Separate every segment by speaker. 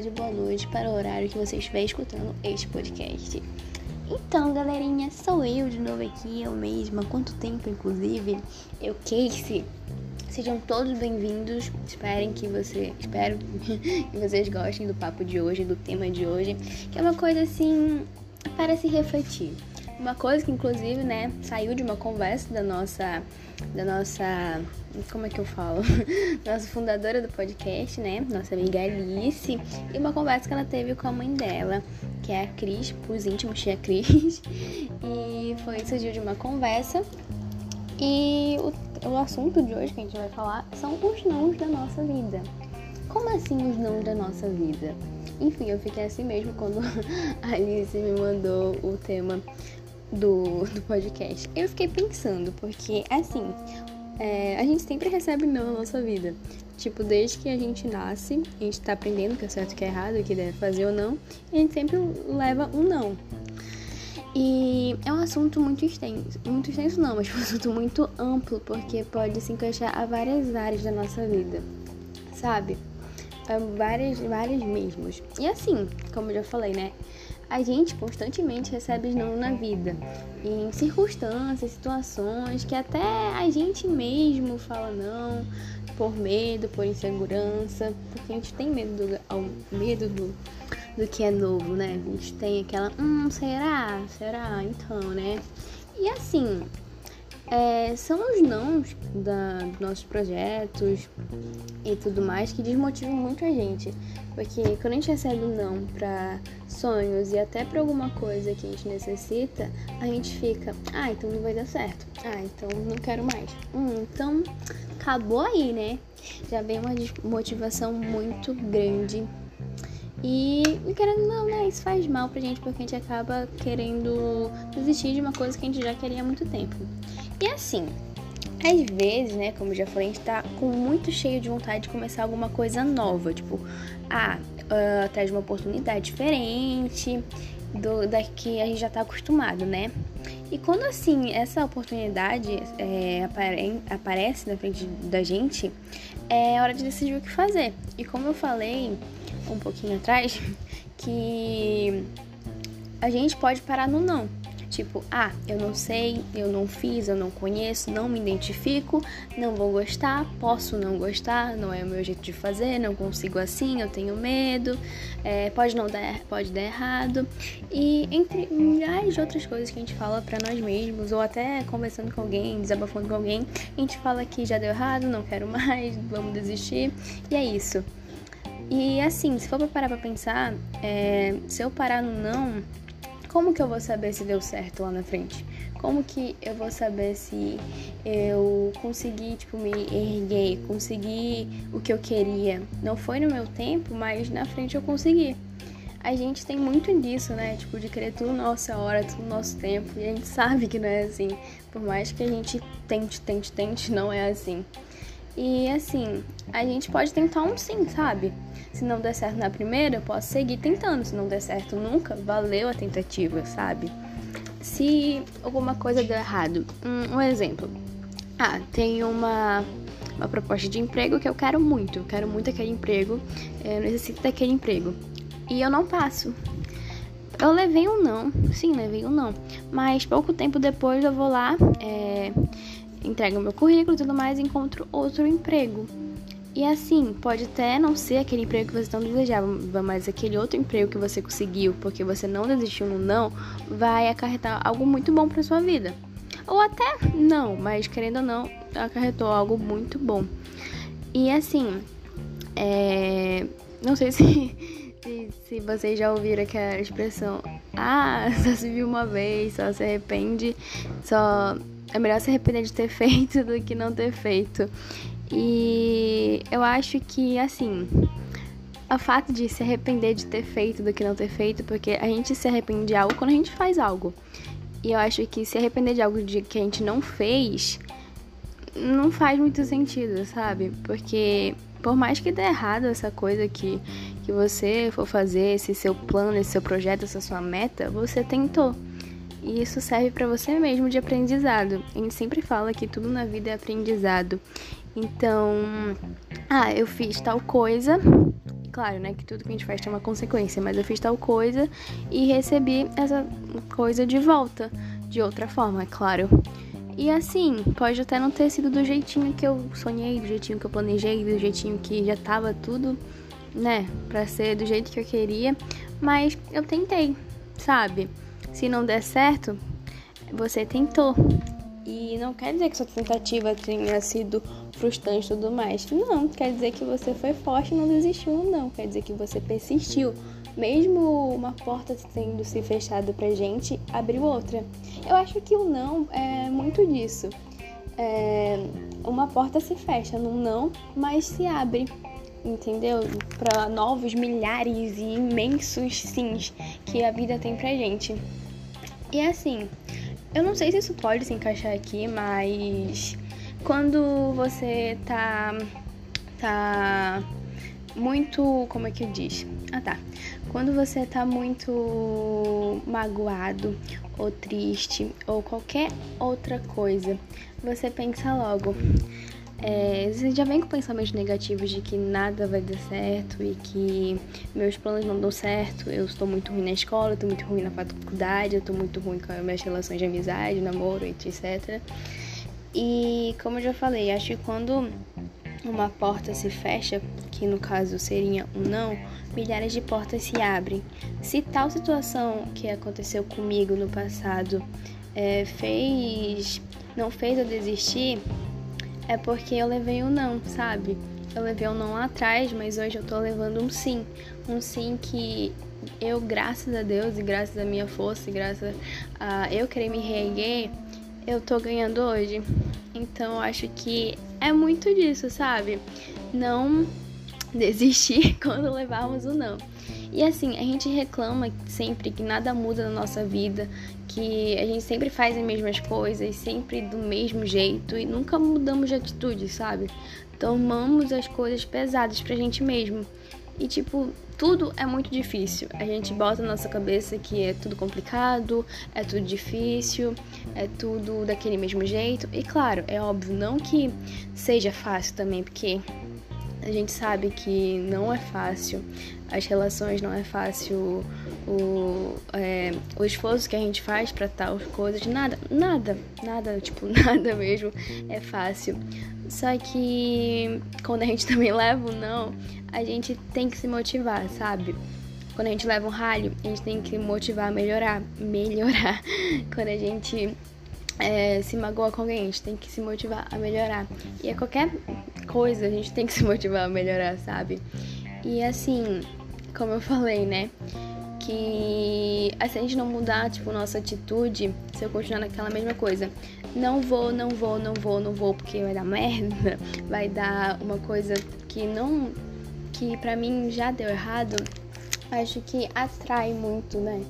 Speaker 1: tarde, boa noite para o horário que você estiver escutando este podcast. Então, galerinha, sou eu de novo aqui, eu mesma. Quanto tempo, inclusive? Eu, Casey. Sejam todos bem-vindos. Esperem que você, espero que vocês gostem do papo de hoje, do tema de hoje, que é uma coisa assim para se refletir. Uma coisa que inclusive, né, saiu de uma conversa da nossa da nossa como é que eu falo? nossa fundadora do podcast, né? Nossa amiga Alice, e uma conversa que ela teve com a mãe dela, que é a Cris, os íntimos tia Cris. E foi surgiu de uma conversa. E o, o assunto de hoje que a gente vai falar são os nãos da nossa vida. Como assim os nãos da nossa vida? Enfim, eu fiquei assim mesmo quando a Alice me mandou o tema do, do podcast. Eu fiquei pensando, porque assim, é, a gente sempre recebe não na nossa vida. Tipo, desde que a gente nasce, a gente tá aprendendo o que é certo o que é errado, o que deve fazer ou não, e a gente sempre leva um não. E é um assunto muito extenso. Muito extenso não, mas um assunto muito amplo, porque pode se encaixar a várias áreas da nossa vida. Sabe? A várias, várias mesmos. E assim, como eu já falei, né? A gente constantemente recebe não na vida, em circunstâncias, situações que até a gente mesmo fala não, por medo, por insegurança, porque a gente tem medo do, ao, medo do, do que é novo, né? A gente tem aquela, hum, será? Será? Então, né? E assim, é, são os nãos da, dos nossos projetos e tudo mais que desmotivam muito a gente. Porque quando a gente recebe um não para sonhos e até para alguma coisa que a gente necessita, a gente fica, ah, então não vai dar certo. Ah, então não quero mais. Hum, então acabou aí, né? Já vem uma desmotivação muito grande. E, querendo não, né? Isso faz mal pra gente porque a gente acaba querendo desistir de uma coisa que a gente já queria há muito tempo. E assim, às vezes, né, como já falei, a gente tá com muito cheio de vontade de começar alguma coisa nova, tipo, ah, atrás de uma oportunidade diferente do, da que a gente já tá acostumado, né? E quando assim essa oportunidade é, apare, aparece na frente da gente, é hora de decidir o que fazer. E como eu falei um pouquinho atrás, que a gente pode parar no não. Tipo, ah, eu não sei, eu não fiz, eu não conheço, não me identifico, não vou gostar, posso não gostar, não é o meu jeito de fazer, não consigo assim, eu tenho medo, é, pode não dar, pode dar errado. E entre milhares de outras coisas que a gente fala para nós mesmos, ou até conversando com alguém, desabafando com alguém, a gente fala que já deu errado, não quero mais, vamos desistir, e é isso. E assim, se for pra parar pra pensar, é, se eu parar no não, como que eu vou saber se deu certo lá na frente? Como que eu vou saber se eu consegui, tipo, me erguer, consegui o que eu queria? Não foi no meu tempo, mas na frente eu consegui. A gente tem muito disso, né? Tipo, de querer tudo nossa hora, tudo nosso tempo. E a gente sabe que não é assim. Por mais que a gente tente, tente, tente, não é assim. E assim, a gente pode tentar um sim, sabe? Se não der certo na primeira, eu posso seguir tentando. Se não der certo nunca, valeu a tentativa, sabe? Se alguma coisa deu errado, um, um exemplo. Ah, tem uma, uma proposta de emprego que eu quero muito. Eu quero muito aquele emprego. Eu necessito daquele emprego. E eu não passo. Eu levei um não, sim, levei um não. Mas pouco tempo depois eu vou lá, é, entrego meu currículo e tudo mais e encontro outro emprego. E assim, pode até não ser aquele emprego que você não desejava, mas aquele outro emprego que você conseguiu porque você não desistiu no não, vai acarretar algo muito bom para sua vida. Ou até não, mas querendo ou não, acarretou algo muito bom. E assim, é... não sei se, se, se vocês já ouviram aquela expressão, ah, só se viu uma vez, só se arrepende, só é melhor se arrepender de ter feito do que não ter feito. E eu acho que, assim, o fato de se arrepender de ter feito do que não ter feito, porque a gente se arrepende de algo quando a gente faz algo. E eu acho que se arrepender de algo de que a gente não fez, não faz muito sentido, sabe? Porque por mais que dê errado essa coisa que, que você for fazer, esse seu plano, esse seu projeto, essa sua meta, você tentou. E isso serve para você mesmo de aprendizado. A gente sempre fala que tudo na vida é aprendizado. Então, ah, eu fiz tal coisa. Claro, né, que tudo que a gente faz tem uma consequência, mas eu fiz tal coisa e recebi essa coisa de volta, de outra forma, é claro. E assim, pode até não ter sido do jeitinho que eu sonhei, do jeitinho que eu planejei, do jeitinho que já tava tudo, né, pra ser do jeito que eu queria, mas eu tentei, sabe? Se não der certo, você tentou. E não quer dizer que sua tentativa tenha sido frustrante e tudo mais. Não, quer dizer que você foi forte e não desistiu, não. Quer dizer que você persistiu. Mesmo uma porta tendo se fechado pra gente, abriu outra. Eu acho que o não é muito disso. É, uma porta se fecha num não, mas se abre, entendeu? Para novos milhares e imensos sims que a vida tem pra gente. E assim, eu não sei se isso pode se encaixar aqui, mas quando você tá tá muito, como é que diz? Ah, tá. Quando você tá muito magoado ou triste ou qualquer outra coisa, você pensa logo. É, você já vem com pensamentos negativos de que nada vai dar certo e que meus planos não dão certo, eu estou muito ruim na escola, eu estou muito ruim na faculdade, eu estou muito ruim com as minhas relações de amizade, namoro, etc. E como eu já falei, acho que quando uma porta se fecha, que no caso seria um não, milhares de portas se abrem. Se tal situação que aconteceu comigo no passado é, fez, não fez eu desistir, é porque eu levei um não, sabe? Eu levei um não lá atrás, mas hoje eu tô levando um sim, um sim que eu, graças a Deus e graças à minha força e graças a eu querer me reerguer, eu tô ganhando hoje. Então eu acho que é muito disso, sabe? Não desistir quando levarmos o não. E assim, a gente reclama sempre que nada muda na nossa vida, que a gente sempre faz as mesmas coisas, sempre do mesmo jeito e nunca mudamos de atitude, sabe? Tomamos as coisas pesadas pra gente mesmo. E tipo, tudo é muito difícil. A gente bota na nossa cabeça que é tudo complicado, é tudo difícil, é tudo daquele mesmo jeito. E claro, é óbvio, não que seja fácil também, porque a gente sabe que não é fácil, as relações não é fácil, o, é, o esforço que a gente faz para tal coisas, nada, nada, nada, tipo, nada mesmo é fácil. Só que quando a gente também leva o não, a gente tem que se motivar, sabe? Quando a gente leva um ralho, a gente tem que motivar a melhorar. Melhorar. Quando a gente é, se magoa com alguém, a gente tem que se motivar a melhorar. E a qualquer coisa, a gente tem que se motivar a melhorar, sabe? E assim, como eu falei, né? Que se a gente não mudar, tipo, nossa atitude, se eu continuar naquela mesma coisa, não vou, não vou, não vou, não vou, porque vai dar merda, vai dar uma coisa que não que para mim já deu errado, acho que atrai muito, né?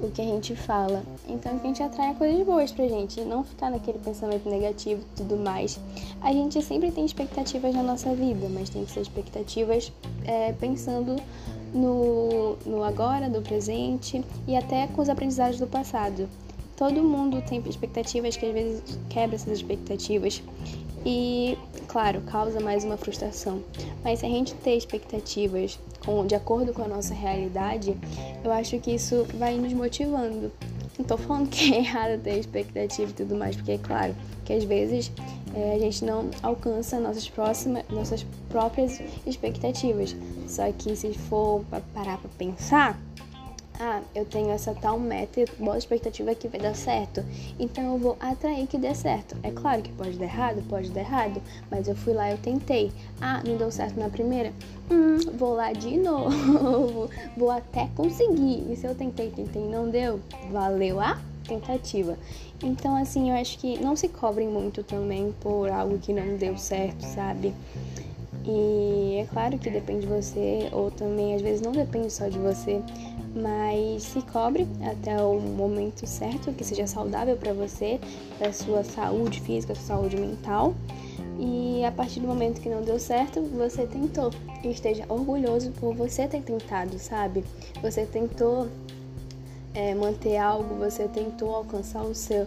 Speaker 1: O que a gente fala. Então que a gente atrai coisas boas pra gente, não ficar naquele pensamento negativo e tudo mais. A gente sempre tem expectativas na nossa vida, mas tem que ser expectativas é, pensando no, no agora, do presente e até com os aprendizados do passado. Todo mundo tem expectativas que às vezes quebra essas expectativas e, claro, causa mais uma frustração. Mas se a gente ter expectativas com, de acordo com a nossa realidade, eu acho que isso vai nos motivando. Não tô falando que é errado ter expectativa e tudo mais, porque é claro que às vezes é, a gente não alcança nossas próximas, nossas próprias expectativas. Só que se for para parar para pensar, ah, eu tenho essa tal meta e boa expectativa que vai dar certo, então eu vou atrair que dê certo. É claro que pode dar errado, pode dar errado, mas eu fui lá, eu tentei. Ah, não deu certo na primeira? Hum, vou lá de novo, vou até conseguir. E se eu tentei, tentei não deu, valeu a tentativa. Então, assim, eu acho que não se cobrem muito também por algo que não deu certo, sabe? E é claro que depende de você, ou também às vezes não depende só de você, mas se cobre até o momento certo que seja saudável para você, para sua saúde física, sua saúde mental. E a partir do momento que não deu certo, você tentou. E esteja orgulhoso por você ter tentado, sabe? Você tentou é, manter algo, você tentou alcançar o seu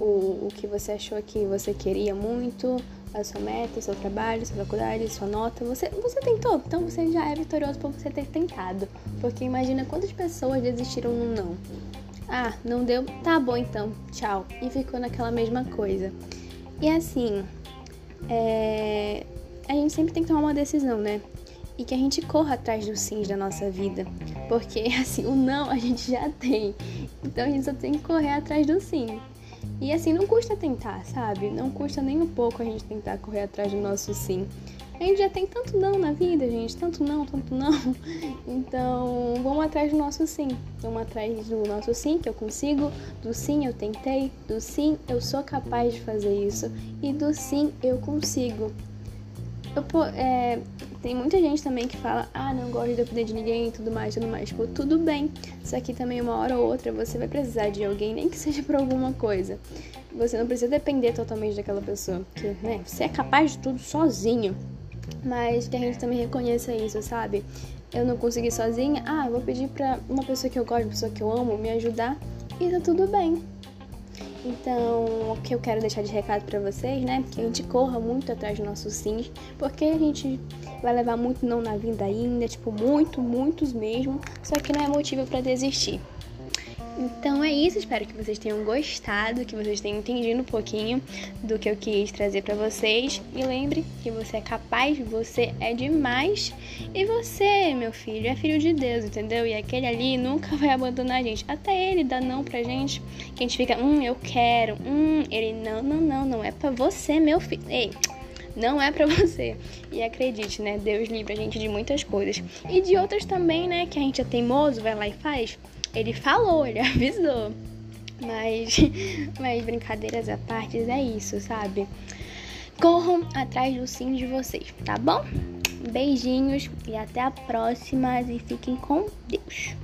Speaker 1: o, o que você achou que você queria muito, a sua meta, o seu trabalho, a sua faculdade, a sua nota. Você, você tentou, então você já é vitorioso por você ter tentado. Porque imagina quantas pessoas desistiram no não. Ah, não deu? Tá bom então, tchau. E ficou naquela mesma coisa. E assim, é... a gente sempre tem que tomar uma decisão, né? E que a gente corra atrás dos sims da nossa vida. Porque assim, o não a gente já tem. Então a gente só tem que correr atrás do sim. E assim, não custa tentar, sabe? Não custa nem um pouco a gente tentar correr atrás do nosso sim. A gente já tem tanto não na vida, gente, tanto não, tanto não. Então, vamos atrás do nosso sim. Vamos atrás do nosso sim, que eu consigo, do sim eu tentei, do sim eu sou capaz de fazer isso e do sim eu consigo. Eu, é, tem muita gente também que fala, ah, não gosto de depender de ninguém e tudo mais, tudo mais. Tipo, tudo bem. Só que também uma hora ou outra você vai precisar de alguém, nem que seja por alguma coisa. Você não precisa depender totalmente daquela pessoa. Porque, né, você é capaz de tudo sozinho. Mas que a gente também reconheça isso, sabe? Eu não consegui sozinha, ah, vou pedir pra uma pessoa que eu gosto, uma pessoa que eu amo, me ajudar. E tá tudo bem. Então, o que eu quero deixar de recado para vocês, né? Que a gente corra muito atrás do nosso sims, porque a gente vai levar muito não na vida ainda, tipo, muito, muitos mesmo, só que não é motivo para desistir. Então é isso, espero que vocês tenham gostado, que vocês tenham entendido um pouquinho do que eu quis trazer para vocês. E lembre que você é capaz, você é demais. E você, meu filho, é filho de Deus, entendeu? E aquele ali nunca vai abandonar a gente. Até ele dá não pra gente, que a gente fica, hum, eu quero, hum, ele não, não, não, não é para você, meu filho. Ei, não é para você. E acredite, né? Deus livra a gente de muitas coisas. E de outras também, né? Que a gente é teimoso, vai lá e faz. Ele falou, ele avisou. Mas, mas brincadeiras à parte, é isso, sabe? Corram atrás do sim de vocês, tá bom? Beijinhos e até a próxima e fiquem com Deus.